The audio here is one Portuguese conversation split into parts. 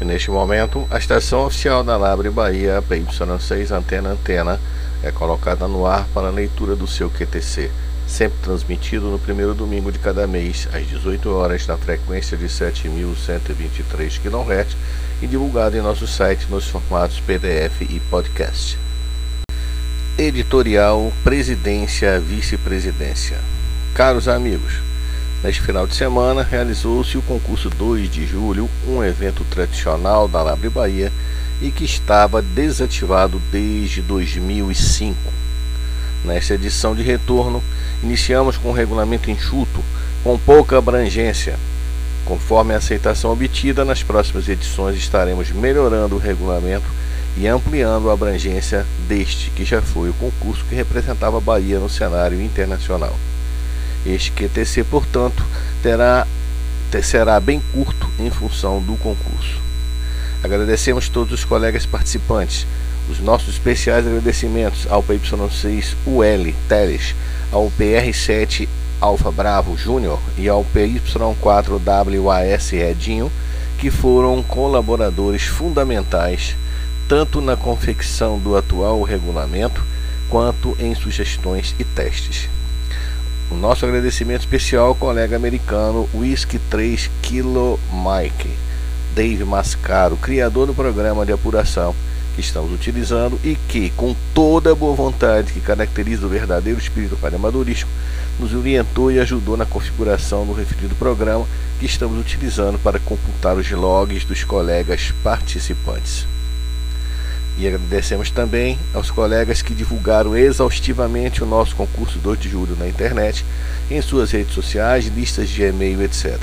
Neste momento, a estação oficial da Labre Bahia, PY6 Antena Antena, é colocada no ar para a leitura do seu QTC, sempre transmitido no primeiro domingo de cada mês, às 18 horas, na frequência de 7.123 kHz e divulgado em nosso site nos formatos PDF e podcast. Editorial Presidência Vice-Presidência. Caros amigos, Neste final de semana, realizou-se o concurso 2 de julho, um evento tradicional da Labre Bahia e que estava desativado desde 2005. Nesta edição de retorno, iniciamos com um regulamento enxuto, com pouca abrangência. Conforme a aceitação obtida, nas próximas edições estaremos melhorando o regulamento e ampliando a abrangência deste, que já foi o concurso que representava a Bahia no cenário internacional. Este QTC, portanto, terá, será bem curto em função do concurso. Agradecemos todos os colegas participantes. Os nossos especiais agradecimentos ao PY6 UL Teles, ao PR7 Alfa Bravo Júnior e ao PY4 WAS Redinho, que foram colaboradores fundamentais tanto na confecção do atual regulamento quanto em sugestões e testes. O nosso agradecimento especial ao colega americano Whisky 3 Kilo Mike, Dave Mascaro, criador do programa de apuração que estamos utilizando e que, com toda a boa vontade que caracteriza o verdadeiro espírito amadorístico, nos orientou e ajudou na configuração do referido programa que estamos utilizando para computar os logs dos colegas participantes. E agradecemos também aos colegas que divulgaram exaustivamente o nosso concurso 2 de julho na internet, em suas redes sociais, listas de e-mail, etc.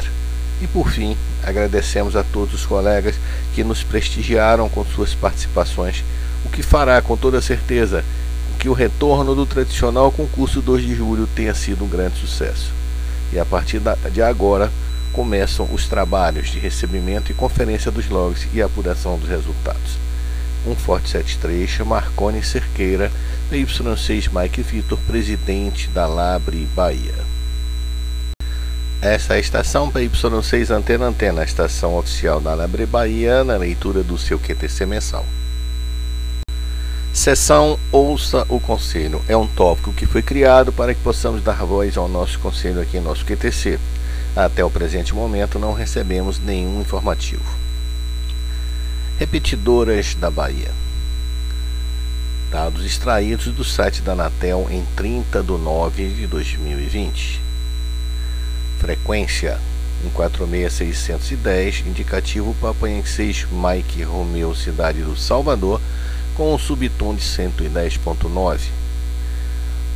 E por fim, agradecemos a todos os colegas que nos prestigiaram com suas participações, o que fará com toda certeza que o retorno do tradicional concurso 2 de julho tenha sido um grande sucesso. E a partir de agora começam os trabalhos de recebimento e conferência dos logs e apuração dos resultados um Forte 73, Marconi Cerqueira, PY6 Mike Vitor, presidente da Labre Bahia. Essa é a estação PY6 Antena Antena, a estação oficial da Labre Bahia, na leitura do seu QTC mensal. Sessão Ouça o Conselho é um tópico que foi criado para que possamos dar voz ao nosso conselho aqui em nosso QTC. Até o presente momento não recebemos nenhum informativo. Repetidoras da Bahia. Dados extraídos do site da Anatel em 30 de 9 de 2020. Frequência 146610, indicativo Papanhense Mike Romeu, cidade do Salvador, com um subtom de 110.9.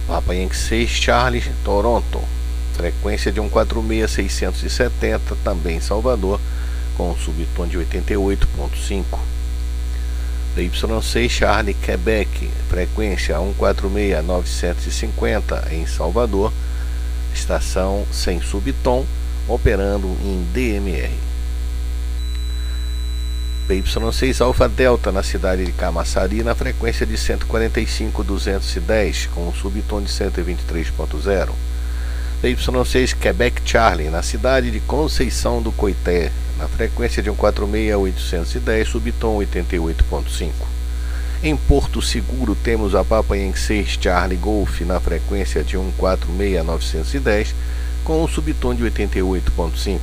Papanhense Charlie, Toronto, frequência de 146670, também Salvador, com subtom de 88.5. Y6 Charlie Quebec, frequência 146950 em Salvador, estação sem subtom, operando em DMR. PY6 Alfa Delta na cidade de Camaçari na frequência de 145.210 com um subtom de 123.0. PY6 Quebec Charlie na cidade de Conceição do Coité na frequência de 146.810, subtom 88.5. Em Porto Seguro temos a Papa Yankee 6 Charlie Golf na frequência de 146.910 com um subtom de 88.5.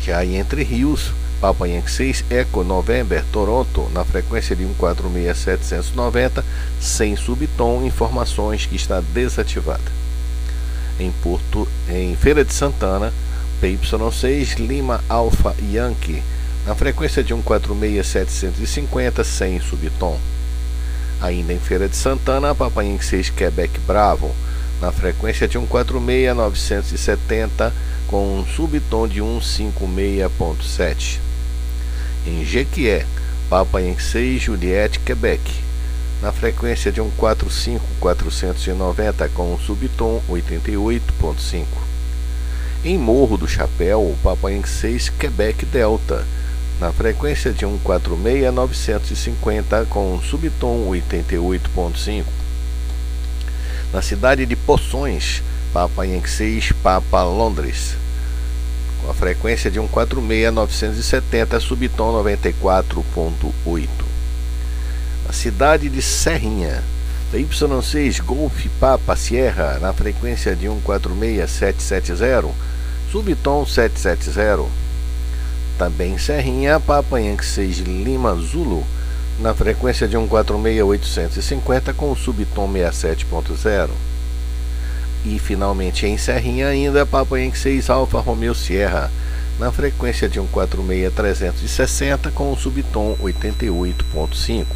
Já em Entre Rios, Papa Yankee 6 Eco November Toronto na frequência de 146.790 sem subtom, informações que está desativada. Em Porto, em Feira de Santana, PY6 Lima Alpha Yankee na frequência de 146750 sem subtom. Ainda em Feira de Santana, Papa Yankee 6 Quebec Bravo na frequência de 146970 com um subtom de 156.7. Em Jequié, Papa Yankee 6 Juliette Quebec na frequência de 145490 com um subtom 88.5 em Morro do Chapéu, o Papaense 6 Quebec Delta, na frequência de 146.950 com subtom 88.5. Na cidade de Poções, Papa Yankee 6 Papa Londres, com a frequência de 146-970, subtom 94.8. A cidade de Serrinha, Y6 Golf Papa Sierra, na frequência de 146770, subtom 770. Também Serrinha, Papa Yankee 6 Lima Zulu, na frequência de 146850 com o subtom 67.0. E finalmente em Serrinha ainda, Papa Yankee 6 Alfa Romeo Sierra, na frequência de 146360 com o subtom 88.5.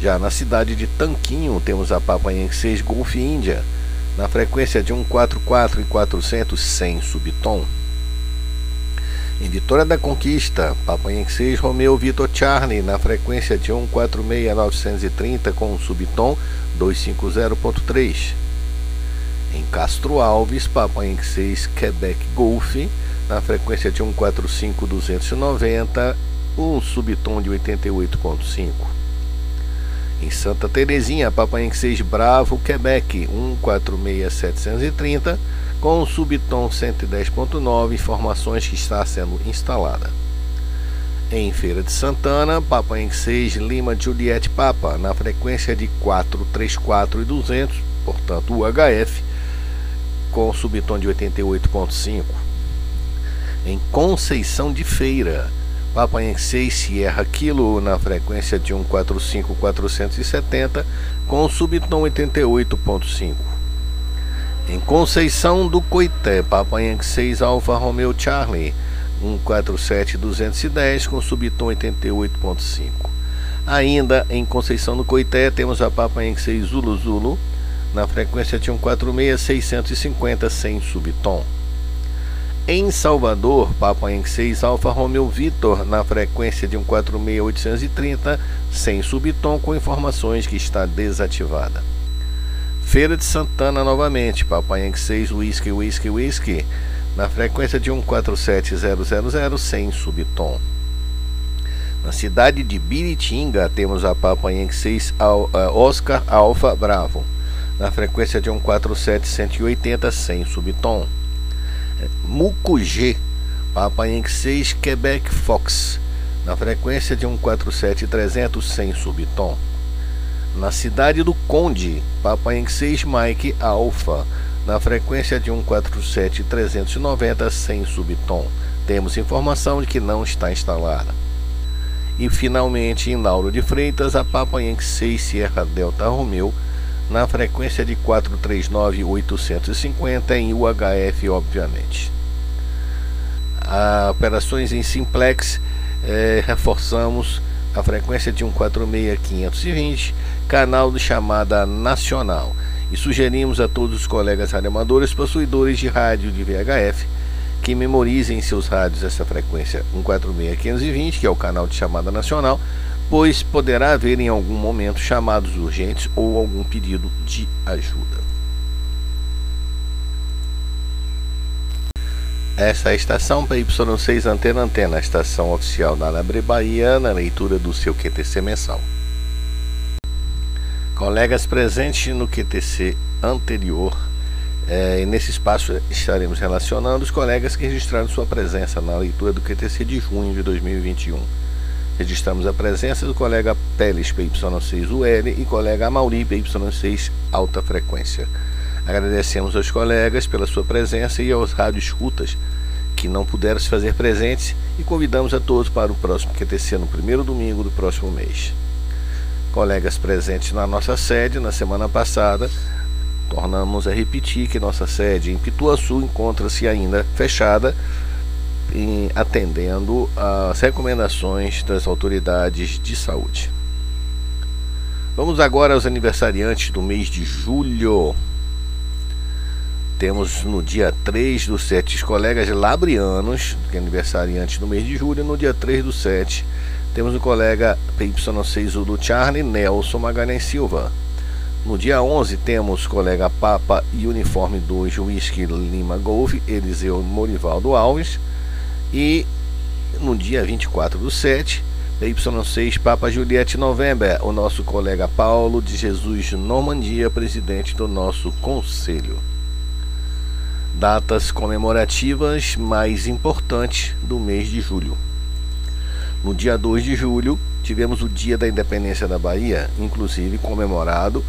Já na cidade de Tanquinho temos a Papa Yankee 6 Golf Índia, na frequência de 144 e 400 sem subtom. Em Vitória da Conquista, Papa Yankee 6 Romeo Vitor Charlie, na frequência de 146 930 com subtom 250.3. Em Castro Alves, Papa Yankee 6 Quebec Golf, na frequência de 145 290, um subtom de 88.5. Em Santa Terezinha, Papa Yankee 6 Bravo, Quebec, 146730, com subtom 110.9, informações que está sendo instalada. Em Feira de Santana, Papa Yankee 6 Lima Juliette Papa, na frequência de 434 e 200, portanto UHF, com subtom de 88.5. Em Conceição de Feira, Papa Yankee 6 Sierra Kilo na frequência de 145-470 com subtom 88.5. Em Conceição do Coité, Papa Yankee 6 Alfa Romeo Charlie 147-210 com subtom 88.5. Ainda em Conceição do Coité temos a Papa Yankee 6 Zulu Zulu na frequência de 146-650 sem subtom. Em Salvador, Papa Yankee 6 Alfa Romeo Vitor na frequência de 146830, sem subtom com informações que está desativada. Feira de Santana novamente, Papa Yankee 6 Whisky Whisky Whisky na frequência de 147000 sem subtom. Na cidade de Biritinga temos a Papa Yankee 6 Oscar Alfa Bravo na frequência de 147180 sem subtom. Mucugê, Papa Yankee 6 Quebec Fox, na frequência de 147-300 sem subtom. Na cidade do Conde, Papa Yankee 6 Mike Alpha, na frequência de 147-390 sem subtom. Temos informação de que não está instalada. E finalmente em Lauro de Freitas, a Papa Yankee 6 Sierra Delta Romeo, na frequência de 439-850 em UHF, obviamente. A operações em simplex, é, reforçamos a frequência de 146-520, canal de chamada nacional. E sugerimos a todos os colegas radioamadores possuidores de rádio de VHF que memorizem em seus rádios essa frequência 146-520, que é o canal de chamada nacional, pois poderá haver em algum momento chamados urgentes ou algum pedido de ajuda. Essa é a estação PY6 Antena Antena, a estação oficial da Labre Bahia, na leitura do seu QTC mensal. Colegas presentes no QTC anterior, é, nesse espaço estaremos relacionando os colegas que registraram sua presença na leitura do QTC de junho de 2021. Registramos a presença do colega Teles PY6UL e colega Amauri PY6 Alta Frequência. Agradecemos aos colegas pela sua presença e aos rádios escutas que não puderam se fazer presentes e convidamos a todos para o próximo QTC no primeiro domingo do próximo mês. Colegas presentes na nossa sede na semana passada, tornamos a repetir que nossa sede em Pituaçu encontra-se ainda fechada em, atendendo às recomendações das autoridades de saúde. Vamos agora aos aniversariantes do mês de julho. Temos no dia 3 do 7 os colegas labrianos, que é aniversariante do mês de julho. No dia 3 do 7 temos o colega PY6 Zulu Charlie Nelson Magalhães Silva. No dia 11 temos colega Papa e Uniforme 2 Whisky Lima Golf Eliseu Morivaldo Alves. E no dia 24 do 7, Y6 Papa Juliette November, o nosso colega Paulo de Jesus Normandia, presidente do nosso conselho. datas comemorativas mais importantes do mês de julho. No dia 2 de julho, tivemos o Dia da Independência da Bahia, inclusive comemorado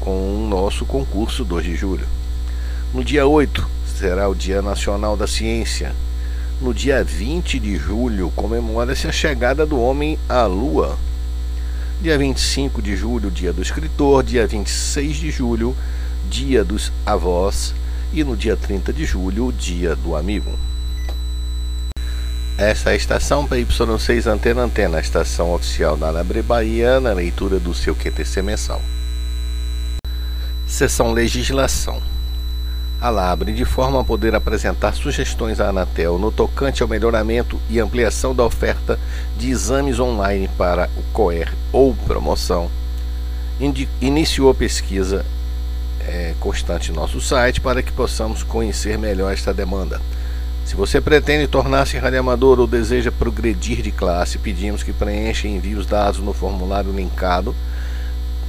com o nosso concurso 2 de julho. No dia 8, será o Dia Nacional da Ciência. No dia 20 de julho, comemora-se a chegada do homem à Lua. Dia 25 de julho, Dia do Escritor. Dia 26 de julho, Dia dos Avós e no dia 30 de julho, Dia do Amigo. Essa é a estação PY6 Antena Antena, a estação oficial da Labre Bahia, na leitura do seu QTC mensal. Seção Legislação. A Labre, de forma a poder apresentar sugestões à Anatel no tocante ao melhoramento e ampliação da oferta de exames online para o COER ou promoção, iniciou pesquisa é, constante no nosso site para que possamos conhecer melhor esta demanda. Se você pretende tornar-se radioamador ou deseja progredir de classe, pedimos que preencha e envie os dados no formulário linkado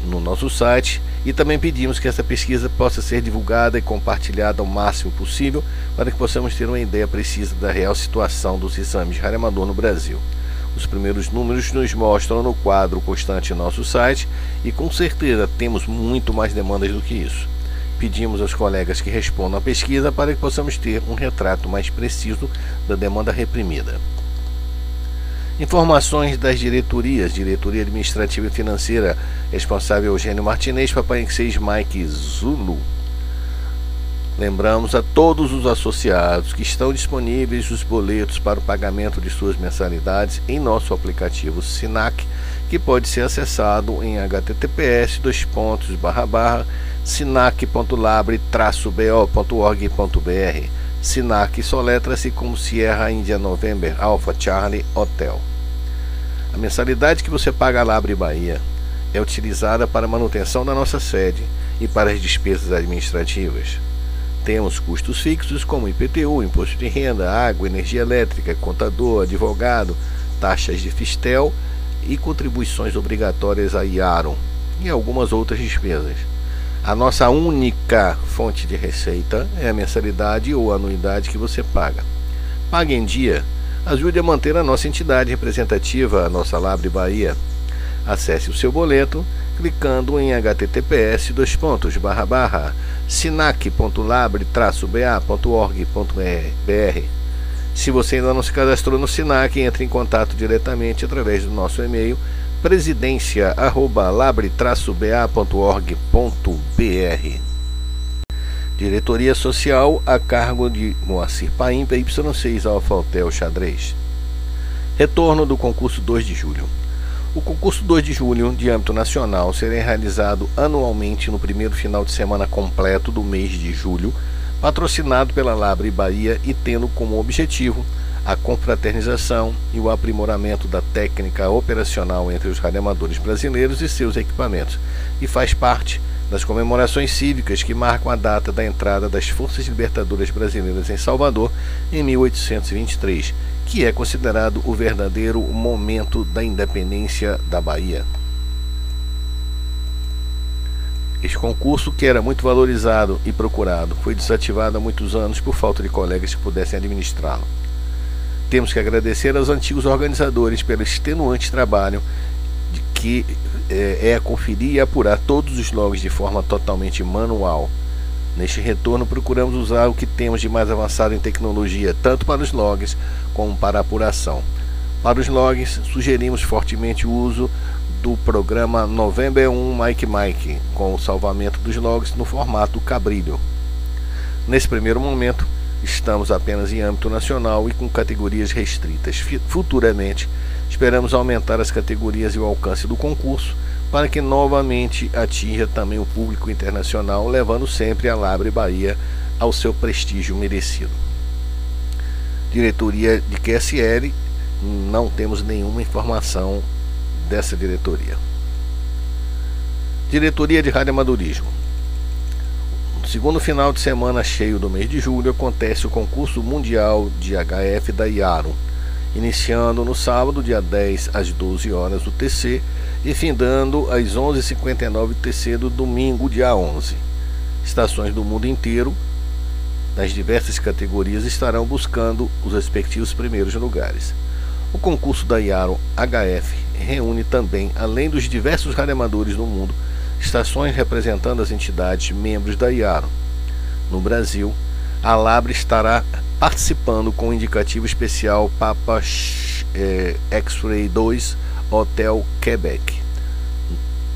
no nosso site e também pedimos que essa pesquisa possa ser divulgada e compartilhada ao máximo possível para que possamos ter uma ideia precisa da real situação dos exames de radioamador no Brasil. Os primeiros números nos mostram no quadro constante em nosso site e com certeza temos muito mais demandas do que isso. Pedimos aos colegas que respondam à pesquisa para que possamos ter um retrato mais preciso da demanda reprimida. Informações das diretorias, Diretoria Administrativa e Financeira, responsável Eugênio Martinez, Papai 6 Mike Zulu. Lembramos a todos os associados que estão disponíveis os boletos para o pagamento de suas mensalidades em nosso aplicativo Sinac, que pode ser acessado em https sinac.labre-bo.org.br. Sinac soletra-se como Sierra India November Alpha Charlie Hotel. A mensalidade que você paga à Labre Bahia é utilizada para a manutenção da nossa sede e para as despesas administrativas. Temos custos fixos como IPTU, imposto de renda, água, energia elétrica, contador, advogado, taxas de fistel e contribuições obrigatórias a IARON e algumas outras despesas. A nossa única fonte de receita é a mensalidade ou anuidade que você paga. Pague em dia, ajude a manter a nossa entidade representativa, a nossa Labre Bahia. Acesse o seu boleto clicando em https dois pontos barra barra sinac.labre-ba.org.br. Se você ainda não se cadastrou no Sinac, entre em contato diretamente através do nosso e-mail presidência@labre-ba.org.br. Diretoria Social a cargo de Moacir Paim, Y6 Alfa Hotel Xadrez. Retorno do concurso 2 de julho. O concurso 2 de julho, de âmbito nacional, será realizado anualmente no primeiro final de semana completo do mês de julho, patrocinado pela Labre Bahia e tendo como objetivo a confraternização e o aprimoramento da técnica operacional entre os radioamadores brasileiros e seus equipamentos, e faz parte das comemorações cívicas que marcam a data da entrada das Forças Libertadoras Brasileiras em Salvador em 1823 que é considerado o verdadeiro momento da independência da Bahia. Este concurso, que era muito valorizado e procurado, foi desativado há muitos anos por falta de colegas que pudessem administrá-lo. Temos que agradecer aos antigos organizadores pelo extenuante trabalho de que é, é conferir e apurar todos os logs de forma totalmente manual Neste retorno, procuramos usar o que temos de mais avançado em tecnologia, tanto para os logs como para a apuração. Para os logs, sugerimos fortemente o uso do programa November 1 Mike Mike, com o salvamento dos logs no formato Cabrilho. Nesse primeiro momento, estamos apenas em âmbito nacional e com categorias restritas. Futuramente, esperamos aumentar as categorias e o alcance do concurso para que novamente atinja também o público internacional, levando sempre a Labre Bahia ao seu prestígio merecido. Diretoria de QSL, não temos nenhuma informação dessa diretoria. Diretoria de Radioamadorismo. No segundo final de semana cheio do mês de julho acontece o concurso mundial de HF da IARO, iniciando no sábado, dia 10 às 12 horas do TC e findando às 11h59 TC do domingo, dia 11. Estações do mundo inteiro nas diversas categorias estarão buscando os respectivos primeiros lugares. O concurso da Iaro HF reúne também, além dos diversos radioamadores do mundo, estações representando as entidades membros da Iaro. No Brasil, a Labre estará participando com o indicativo especial Papa é, X-Ray 2 Hotel Quebec,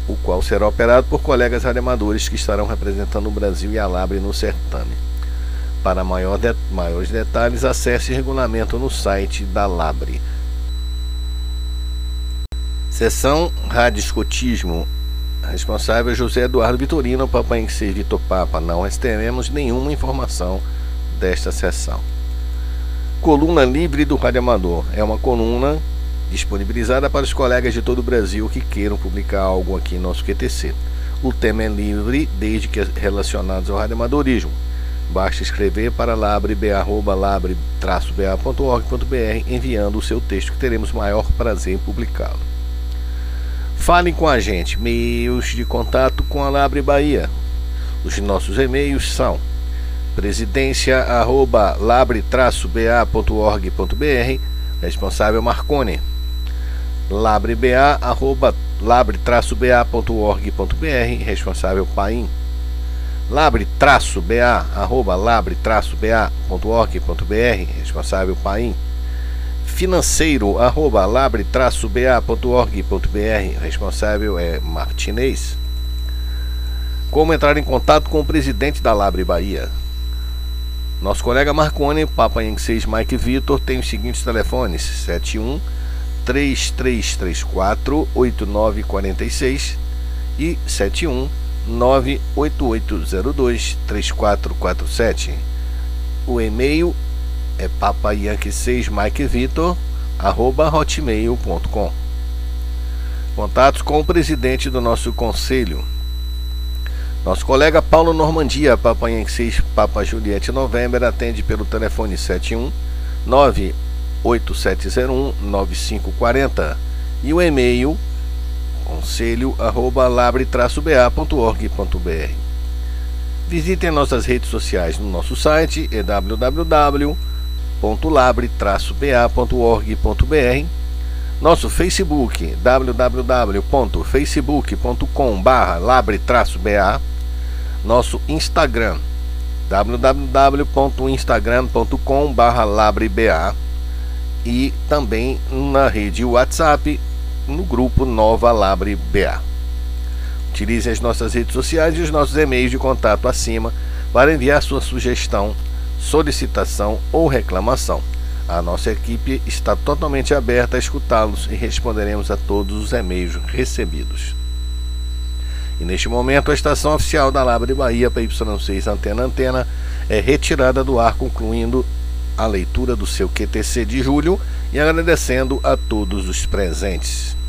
o qual será operado por colegas radioamadores que estarão representando o Brasil e a Labre no certame. Para maior de, maiores detalhes, acesse o regulamento no site da Labre. Seção Radiscotismo Responsável José Eduardo Vitorino, Papai Incer Vitor Papa. Não teremos nenhuma informação desta sessão. Coluna Livre do Rádio Amador. É uma coluna disponibilizada para os colegas de todo o Brasil que queiram publicar algo aqui em nosso QTC. O tema é livre, desde que relacionados ao radioamadorismo. Basta escrever para labre-ba.org.br enviando o seu texto que teremos maior prazer em publicá-lo. Falem com a gente, meios de contato com a Labre Bahia. Os nossos e-mails são presidência@labre-ba.org.br, responsável Marcone. labre-ba@labre-ba.org.br, responsável Paim. labre-ba@labre-ba.org.br, responsável Paim financeiro arroba labre-ba.org.br, responsável é Martinez. Como entrar em contato com o presidente da Labre Bahia? Nosso colega Marconi, Papa Yankee 6 Mike Vitor, tem os seguintes telefones: 71 3334 8946 e 71 98802 3447. O e-mail é papayankee6mikevitor arroba hotmail.com Contatos com o presidente do nosso conselho. Nosso colega Paulo Normandia, Papa Yankee 6 Papa Juliette November, atende pelo telefone 71 98701 9540 e o e-mail conselho arroba labre-ba.org.br. Visitem nossas redes sociais no nosso site www www.labre-ba.org.br nosso Facebook www.facebook.com/labre-ba nosso Instagram www.instagram.com/labreba e também na rede WhatsApp no grupo Nova Labre BA. Utilize as nossas redes sociais e os nossos e-mails de contato acima para enviar sua sugestão solicitação ou reclamação. A nossa equipe está totalmente aberta a escutá-los e responderemos a todos os e-mails recebidos. E neste momento, a estação oficial da Labre Bahia para Y6 Antena Antena é retirada do ar, concluindo a leitura do seu QTC de julho e agradecendo a todos os presentes.